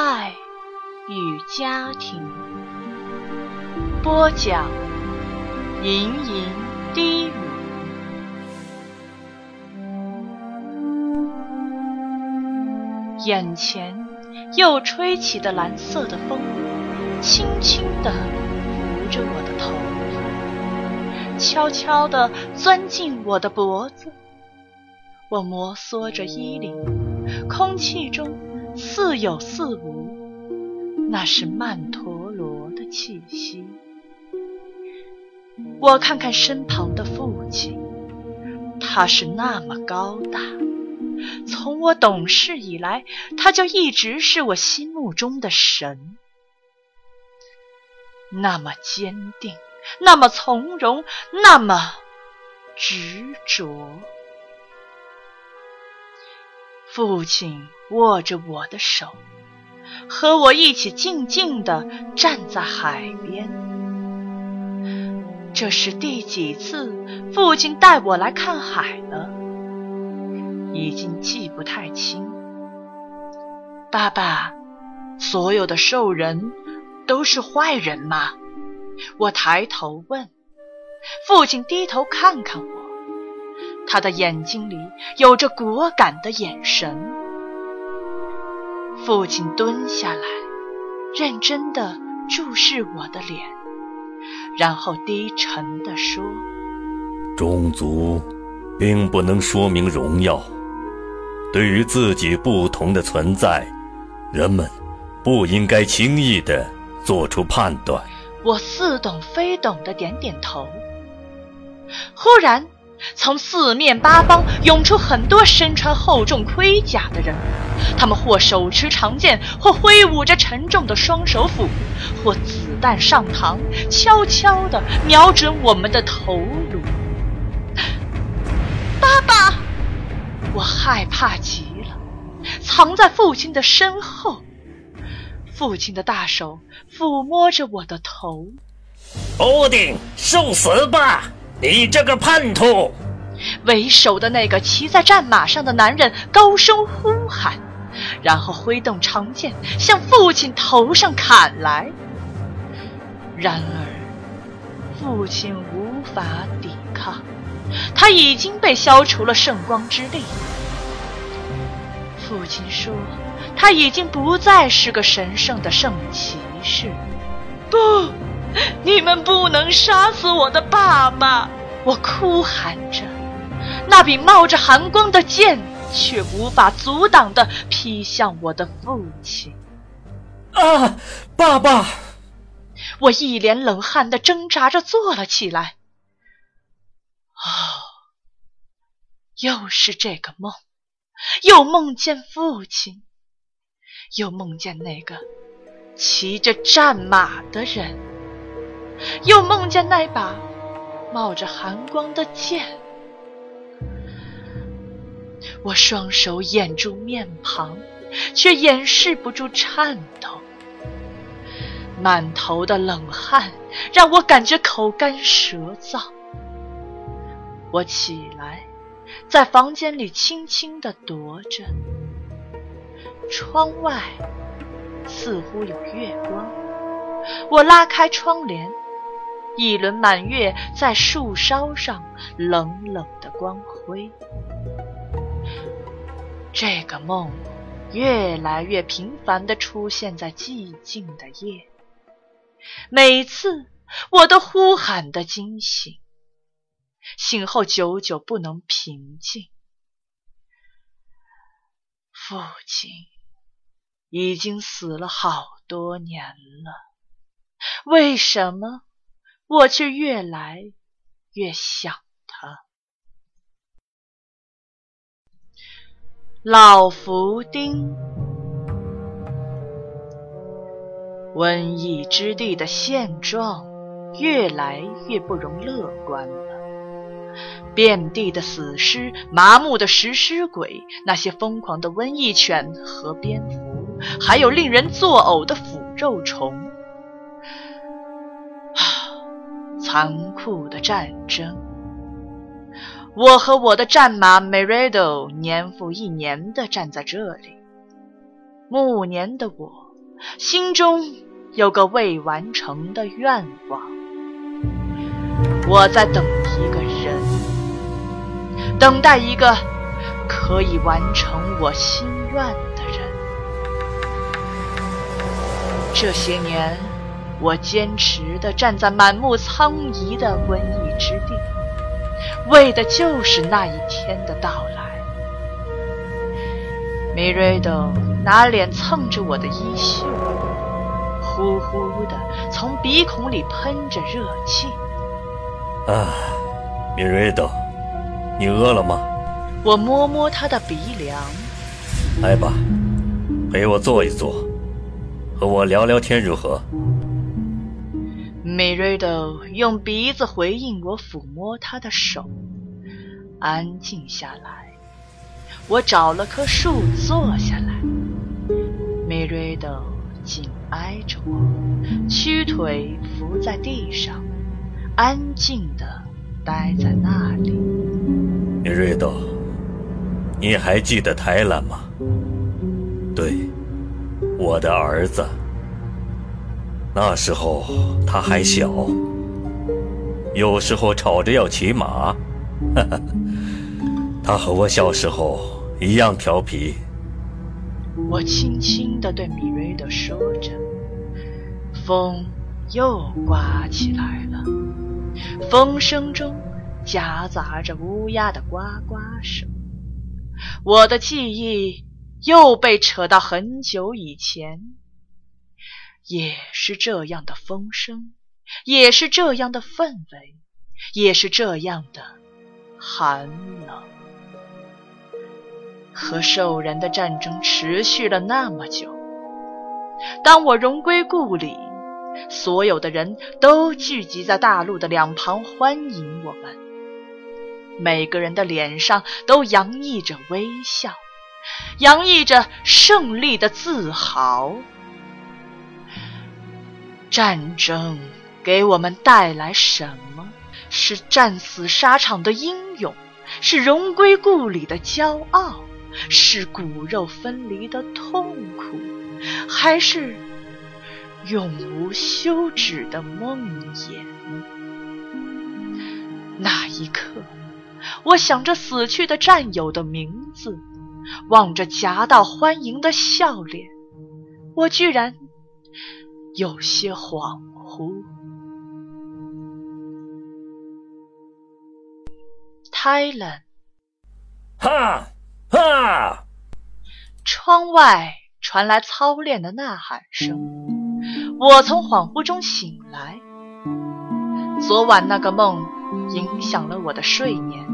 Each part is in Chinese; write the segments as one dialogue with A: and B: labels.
A: 爱与家庭。播讲：盈盈低语。眼前又吹起的蓝色的风，轻轻地拂着我的头发，悄悄地钻进我的脖子。我摩挲着衣领，空气中似有似无，那是曼陀罗的气息。我看看身旁的父亲，他是那么高大。从我懂事以来，他就一直是我心目中的神。那么坚定，那么从容，那么执着。父亲握着我的手，和我一起静静地站在海边。这是第几次父亲带我来看海了？已经记不太清。爸爸，所有的兽人都是坏人吗？我抬头问。父亲低头看看我。他的眼睛里有着果敢的眼神。父亲蹲下来，认真的注视我的脸，然后低沉地说：“
B: 种族并不能说明荣耀。对于自己不同的存在，人们不应该轻易的做出判断。”
A: 我似懂非懂的点点头。忽然。从四面八方涌出很多身穿厚重盔甲的人，他们或手持长剑，或挥舞着沉重的双手斧，或子弹上膛，悄悄地瞄准我们的头颅。爸爸，我害怕极了，藏在父亲的身后。父亲的大手抚摸着我的头。
C: 欧丁，受死吧！你这个叛徒！
A: 为首的那个骑在战马上的男人高声呼喊，然后挥动长剑向父亲头上砍来。然而，父亲无法抵抗，他已经被消除了圣光之力。父亲说：“他已经不再是个神圣的圣骑士。”不。你们不能杀死我的爸爸！我哭喊着，那柄冒着寒光的剑却无法阻挡的劈向我的父亲。
C: 啊，爸爸！
A: 我一脸冷汗的挣扎着坐了起来。哦，又是这个梦，又梦见父亲，又梦见那个骑着战马的人。又梦见那把冒着寒光的剑，我双手掩住面庞，却掩饰不住颤抖。满头的冷汗让我感觉口干舌燥。我起来，在房间里轻轻地踱着，窗外似乎有月光。我拉开窗帘。一轮满月在树梢上冷冷的光辉。这个梦越来越频繁地出现在寂静的夜，每次我都呼喊的惊醒，醒后久久不能平静。父亲已经死了好多年了，为什么？我却越来越想他。老福丁，瘟疫之地的现状越来越不容乐观了。遍地的死尸，麻木的食尸鬼，那些疯狂的瘟疫犬和蝙蝠，还有令人作呕的腐肉虫。残酷的战争，我和我的战马 Merido 年复一年地站在这里。暮年的我心中有个未完成的愿望。我在等一个人，等待一个可以完成我心愿的人。这些年，我坚持地站在满目苍夷的瘟疫之地，为的就是那一天的到来。米瑞多拿脸蹭着我的衣袖，呼呼地从鼻孔里喷着热气。
B: 啊，米瑞多，你饿了吗？
A: 我摸摸他的鼻梁。
B: 来吧，陪我坐一坐，和我聊聊天如何？
A: 米瑞多用鼻子回应我，抚摸他的手，安静下来。我找了棵树坐下来，米瑞多紧挨着我，屈腿伏在地上，安静地待在那里。
B: 米瑞多，你还记得泰兰吗？对，我的儿子。那时候他还小，有时候吵着要骑马，哈哈，他和我小时候。一样调皮。
A: 我轻轻地对米瑞德说着，风又刮起来了，风声中夹杂着乌鸦的呱呱声。我的记忆又被扯到很久以前，也是这样的风声，也是这样的氛围，也是这样的寒冷。和兽人的战争持续了那么久，当我荣归故里，所有的人都聚集在大路的两旁欢迎我们，每个人的脸上都洋溢着微笑，洋溢着胜利的自豪。战争给我们带来什么？是战死沙场的英勇，是荣归故里的骄傲。是骨肉分离的痛苦，还是永无休止的梦魇？那一刻，我想着死去的战友的名字，望着夹道欢迎的笑脸，我居然有些恍惚。Thailand，
C: 哈。啊！
A: 窗外传来操练的呐喊声，我从恍惚中醒来。昨晚那个梦影响了我的睡眠，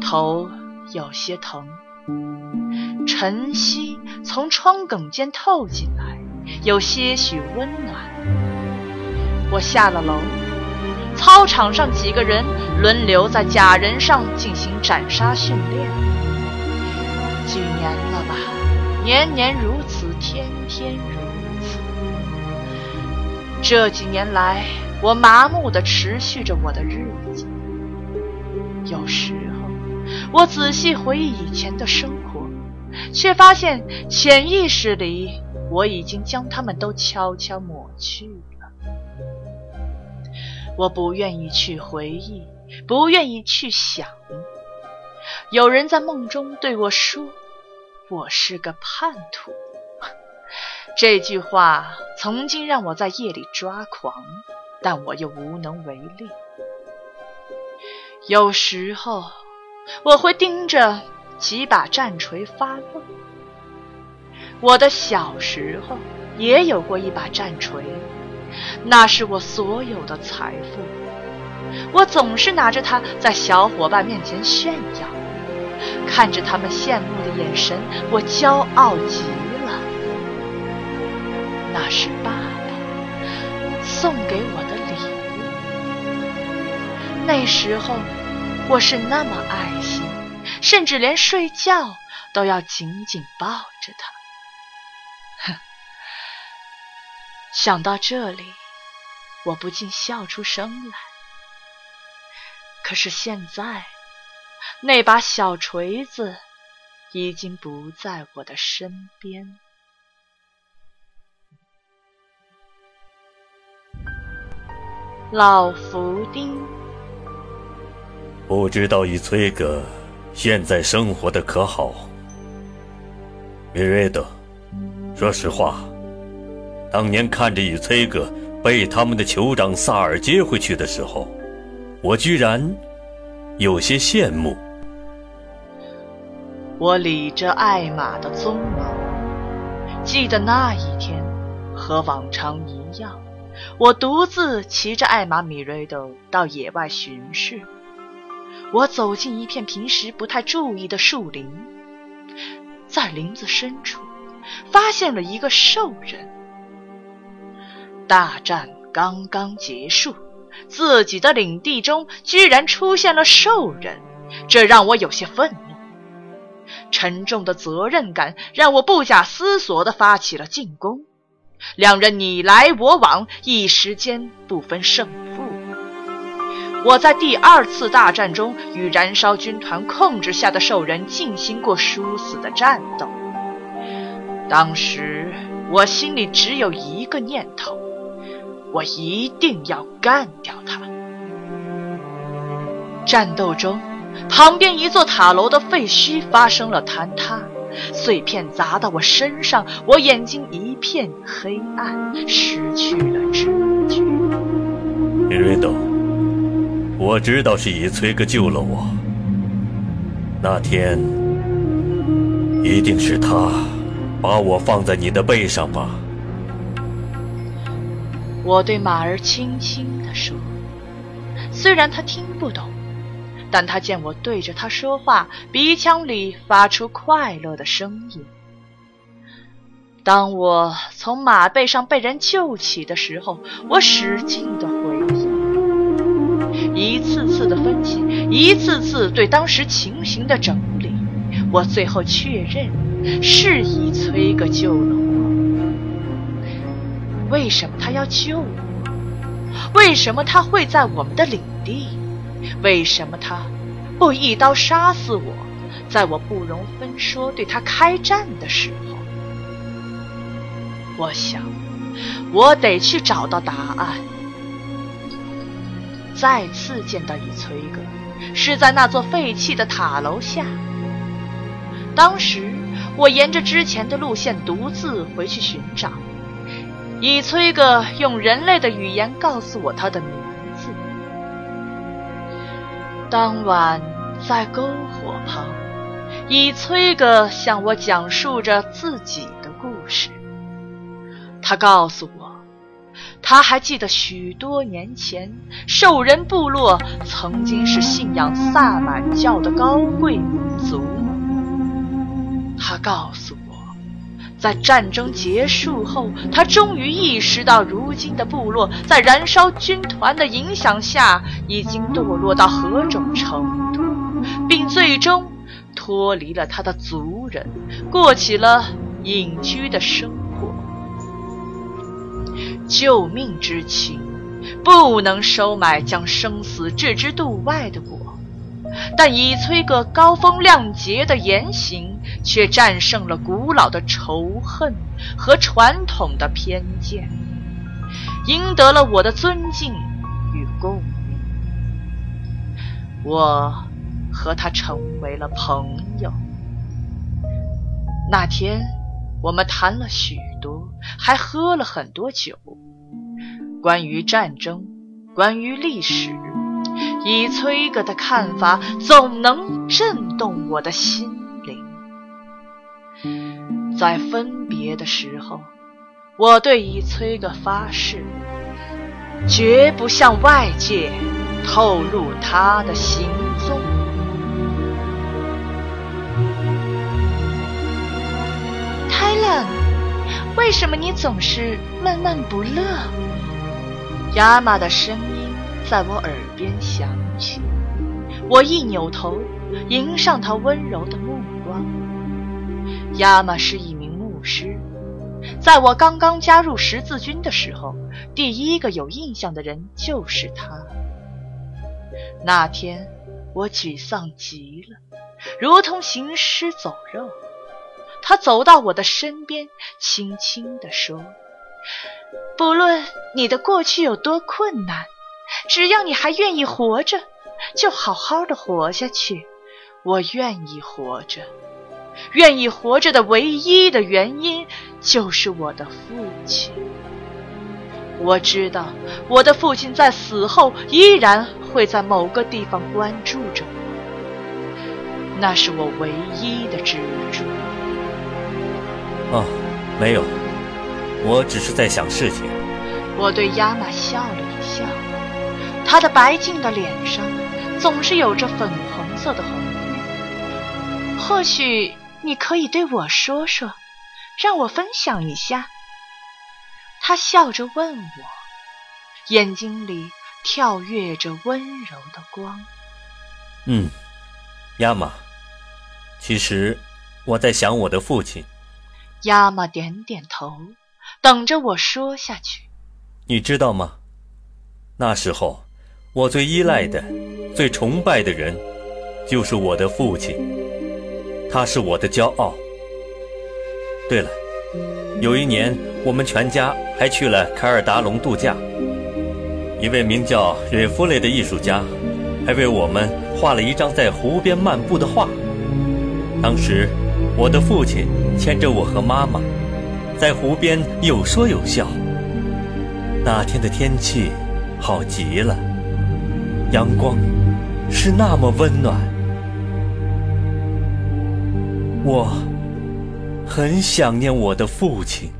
A: 头有些疼。晨曦从窗梗间透进来，有些许温暖。我下了楼，操场上几个人轮流在假人上进行斩杀训练。几年了吧，年年如此，天天如此。这几年来，我麻木地持续着我的日子。有时候，我仔细回忆以前的生活，却发现潜意识里我已经将他们都悄悄抹去了。我不愿意去回忆，不愿意去想。有人在梦中对我说：“我是个叛徒。”这句话曾经让我在夜里抓狂，但我又无能为力。有时候，我会盯着几把战锤发愣。我的小时候也有过一把战锤，那是我所有的财富。我总是拿着它在小伙伴面前炫耀。看着他们羡慕的眼神，我骄傲极了。那是爸爸送给我的礼物。那时候我是那么爱惜，甚至连睡觉都要紧紧抱着他。想到这里，我不禁笑出声来。可是现在，那把小锤子已经不在我的身边。老福丁，
B: 不知道与崔格现在生活的可好？米瑞德，说实话。当年看着与崔哥被他们的酋长萨尔接回去的时候，我居然有些羡慕。
A: 我理着艾玛的鬃毛，记得那一天和往常一样，我独自骑着艾玛米瑞德到野外巡视。我走进一片平时不太注意的树林，在林子深处发现了一个兽人。大战刚刚结束，自己的领地中居然出现了兽人，这让我有些愤怒。沉重的责任感让我不假思索地发起了进攻。两人你来我往，一时间不分胜负。我在第二次大战中与燃烧军团控制下的兽人进行过殊死的战斗。当时我心里只有一个念头：我一定要干掉他。战斗中，旁边一座塔楼的废墟发生了坍塌，碎片砸到我身上，我眼睛一片黑暗，失去了知觉。
B: 瑞多。我知道是以崔哥救了我。那天一定是他把我放在你的背上吧？
A: 我对马儿轻轻地说。虽然他听不懂，但他见我对着他说话，鼻腔里发出快乐的声音。当我从马背上被人救起的时候，我使劲地回忆。一次次的分析，一次次对当时情形的整理，我最后确认是以崔个救了。为什么他要救我？为什么他会在我们的领地？为什么他不一刀杀死我，在我不容分说对他开战的时候？我想，我得去找到答案。再次见到以崔哥，是在那座废弃的塔楼下。当时我沿着之前的路线独自回去寻找，以崔哥用人类的语言告诉我他的名字。当晚在篝火旁，以崔哥向我讲述着自己的故事。他告诉我。他还记得许多年前，兽人部落曾经是信仰萨满教的高贵民族。他告诉我，在战争结束后，他终于意识到，如今的部落在燃烧军团的影响下，已经堕落到何种程度，并最终脱离了他的族人，过起了隐居的生活。救命之情，不能收买将生死置之度外的我，但以崔哥高风亮节的言行，却战胜了古老的仇恨和传统的偏见，赢得了我的尊敬与共鸣。我和他成为了朋友。那天，我们谈了许多，还喝了很多酒。关于战争，关于历史，以崔哥的看法总能震动我的心灵。在分别的时候，我对以崔哥发誓，绝不向外界透露他的行踪。泰勒，为什么你总是闷闷不乐？亚玛的声音在我耳边响起，我一扭头，迎上他温柔的目光。亚玛是一名牧师，在我刚刚加入十字军的时候，第一个有印象的人就是他。那天我沮丧极了，如同行尸走肉。他走到我的身边，轻轻地说。不论你的过去有多困难，只要你还愿意活着，就好好的活下去。我愿意活着，愿意活着的唯一的原因就是我的父亲。我知道我的父亲在死后依然会在某个地方关注着我，那是我唯一的支柱。
B: 哦，没有，我只是在想事情。
A: 我对亚玛笑了他的白净的脸上总是有着粉红色的红晕。或许你可以对我说说，让我分享一下。他笑着问我，眼睛里跳跃着温柔的光。
B: 嗯，亚玛，其实我在想我的父亲。
A: 亚玛点点头，等着我说下去。
B: 你知道吗？那时候，我最依赖的、最崇拜的人，就是我的父亲。他是我的骄傲。对了，有一年，我们全家还去了凯尔达隆度假。一位名叫瑞夫雷的艺术家，还为我们画了一张在湖边漫步的画。当时，我的父亲牵着我和妈妈，在湖边有说有笑。那天的天气好极了，阳光是那么温暖，我很想念我的父亲。